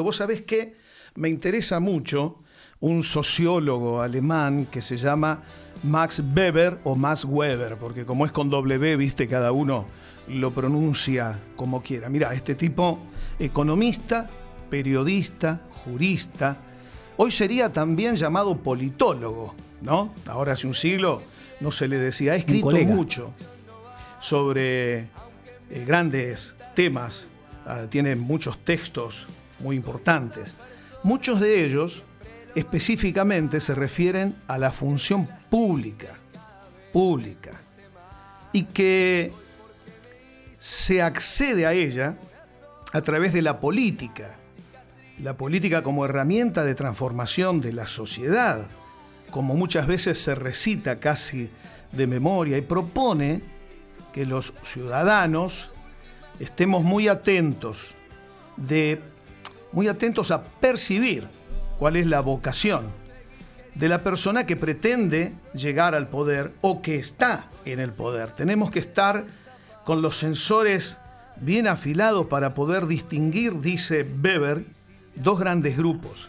Vos sabés que me interesa mucho un sociólogo alemán que se llama Max Weber o Max Weber, porque como es con W, viste, cada uno lo pronuncia como quiera. Mira, este tipo, economista, periodista, jurista, hoy sería también llamado politólogo, ¿no? Ahora hace un siglo no se le decía, ha escrito mucho sobre eh, grandes temas, ah, tiene muchos textos muy importantes. Muchos de ellos específicamente se refieren a la función pública, pública, y que se accede a ella a través de la política, la política como herramienta de transformación de la sociedad, como muchas veces se recita casi de memoria, y propone que los ciudadanos estemos muy atentos de muy atentos a percibir cuál es la vocación de la persona que pretende llegar al poder o que está en el poder. Tenemos que estar con los sensores bien afilados para poder distinguir, dice Weber, dos grandes grupos.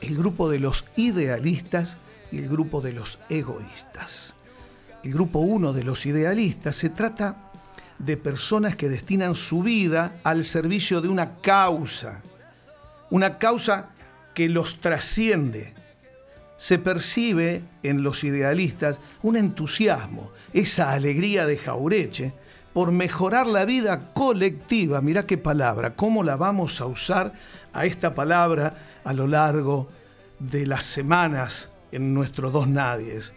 El grupo de los idealistas y el grupo de los egoístas. El grupo uno de los idealistas se trata de personas que destinan su vida al servicio de una causa, una causa que los trasciende. Se percibe en los idealistas un entusiasmo, esa alegría de Jaureche por mejorar la vida colectiva. Mirá qué palabra, cómo la vamos a usar a esta palabra a lo largo de las semanas en nuestros dos nadies.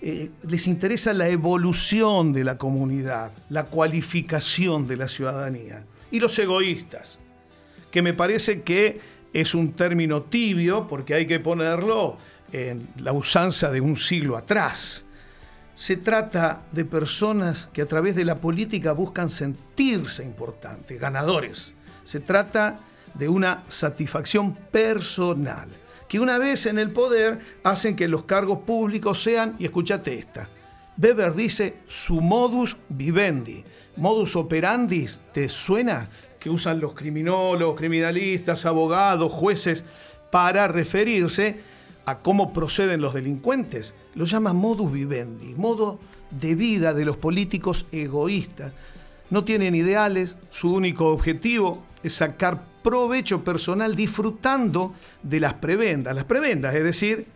Eh, les interesa la evolución de la comunidad, la cualificación de la ciudadanía. Y los egoístas, que me parece que es un término tibio porque hay que ponerlo en la usanza de un siglo atrás. Se trata de personas que a través de la política buscan sentirse importantes, ganadores. Se trata de una satisfacción personal, que una vez en el poder hacen que los cargos públicos sean, y escúchate esta, Weber dice su modus vivendi. Modus operandi, ¿te suena? que usan los criminólogos, criminalistas, abogados, jueces, para referirse a cómo proceden los delincuentes. Lo llama modus vivendi, modo de vida de los políticos egoístas. No tienen ideales, su único objetivo es sacar provecho personal disfrutando de las prebendas. Las prebendas, es decir,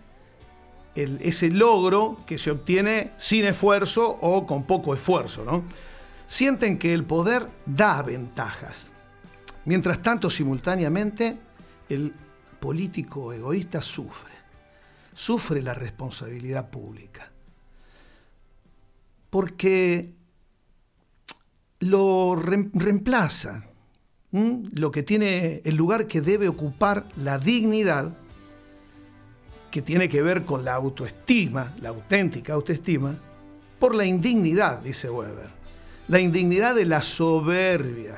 ese logro que se obtiene sin esfuerzo o con poco esfuerzo. ¿no? sienten que el poder da ventajas. Mientras tanto, simultáneamente, el político egoísta sufre, sufre la responsabilidad pública, porque lo reemplaza lo que tiene el lugar que debe ocupar la dignidad, que tiene que ver con la autoestima, la auténtica autoestima, por la indignidad, dice Weber la indignidad de la soberbia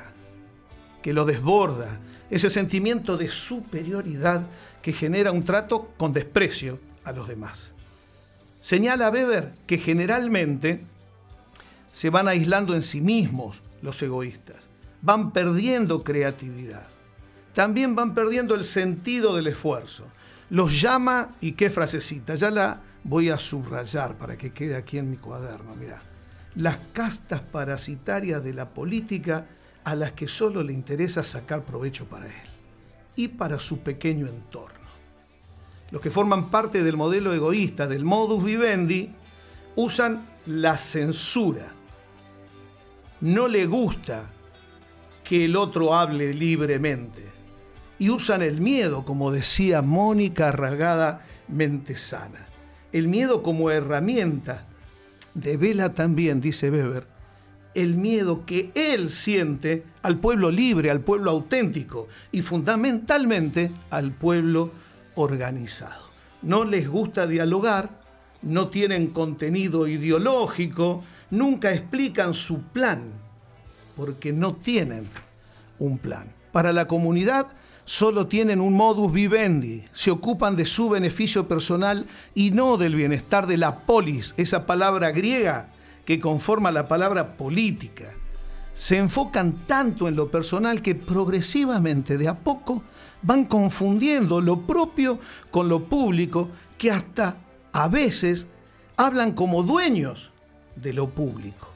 que lo desborda, ese sentimiento de superioridad que genera un trato con desprecio a los demás. Señala Weber que generalmente se van aislando en sí mismos los egoístas, van perdiendo creatividad, también van perdiendo el sentido del esfuerzo. Los llama, y qué frasecita, ya la voy a subrayar para que quede aquí en mi cuaderno, mirá las castas parasitarias de la política a las que solo le interesa sacar provecho para él y para su pequeño entorno. Los que forman parte del modelo egoísta, del modus vivendi, usan la censura. No le gusta que el otro hable libremente. Y usan el miedo, como decía Mónica Arragada Mentesana. El miedo como herramienta devela también, dice Weber, el miedo que él siente al pueblo libre, al pueblo auténtico y fundamentalmente al pueblo organizado. No les gusta dialogar, no tienen contenido ideológico, nunca explican su plan, porque no tienen un plan. Para la comunidad solo tienen un modus vivendi, se ocupan de su beneficio personal y no del bienestar de la polis, esa palabra griega que conforma la palabra política. Se enfocan tanto en lo personal que progresivamente, de a poco, van confundiendo lo propio con lo público, que hasta a veces hablan como dueños de lo público.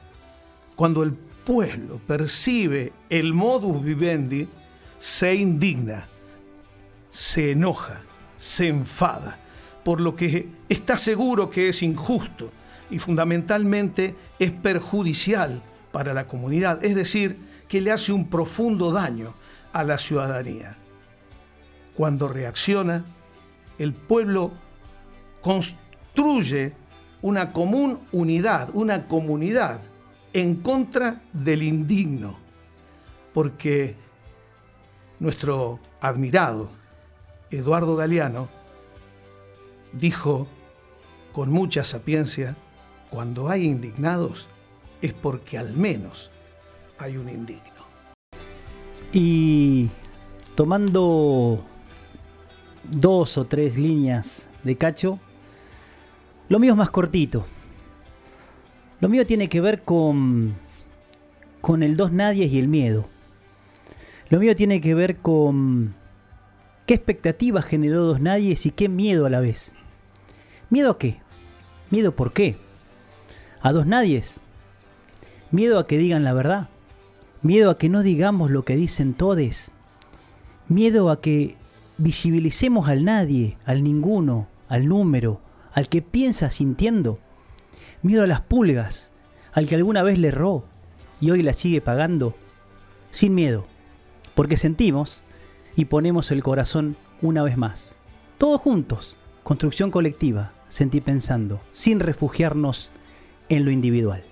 Cuando el pueblo percibe el modus vivendi, se indigna, se enoja, se enfada, por lo que está seguro que es injusto y fundamentalmente es perjudicial para la comunidad, es decir, que le hace un profundo daño a la ciudadanía. Cuando reacciona, el pueblo construye una común unidad, una comunidad en contra del indigno, porque nuestro admirado Eduardo Galeano dijo con mucha sapiencia, cuando hay indignados es porque al menos hay un indigno. Y tomando dos o tres líneas de cacho, lo mío es más cortito. Lo mío tiene que ver con, con el dos nadies y el miedo. Lo mío tiene que ver con qué expectativas generó dos nadies y qué miedo a la vez. ¿Miedo a qué? ¿Miedo por qué? ¿A dos nadies? ¿Miedo a que digan la verdad? ¿Miedo a que no digamos lo que dicen todes? ¿Miedo a que visibilicemos al nadie, al ninguno, al número, al que piensa sintiendo? ¿Miedo a las pulgas, al que alguna vez le erró y hoy la sigue pagando? Sin miedo, porque sentimos y ponemos el corazón una vez más. Todos juntos, construcción colectiva, sentí pensando, sin refugiarnos en lo individual.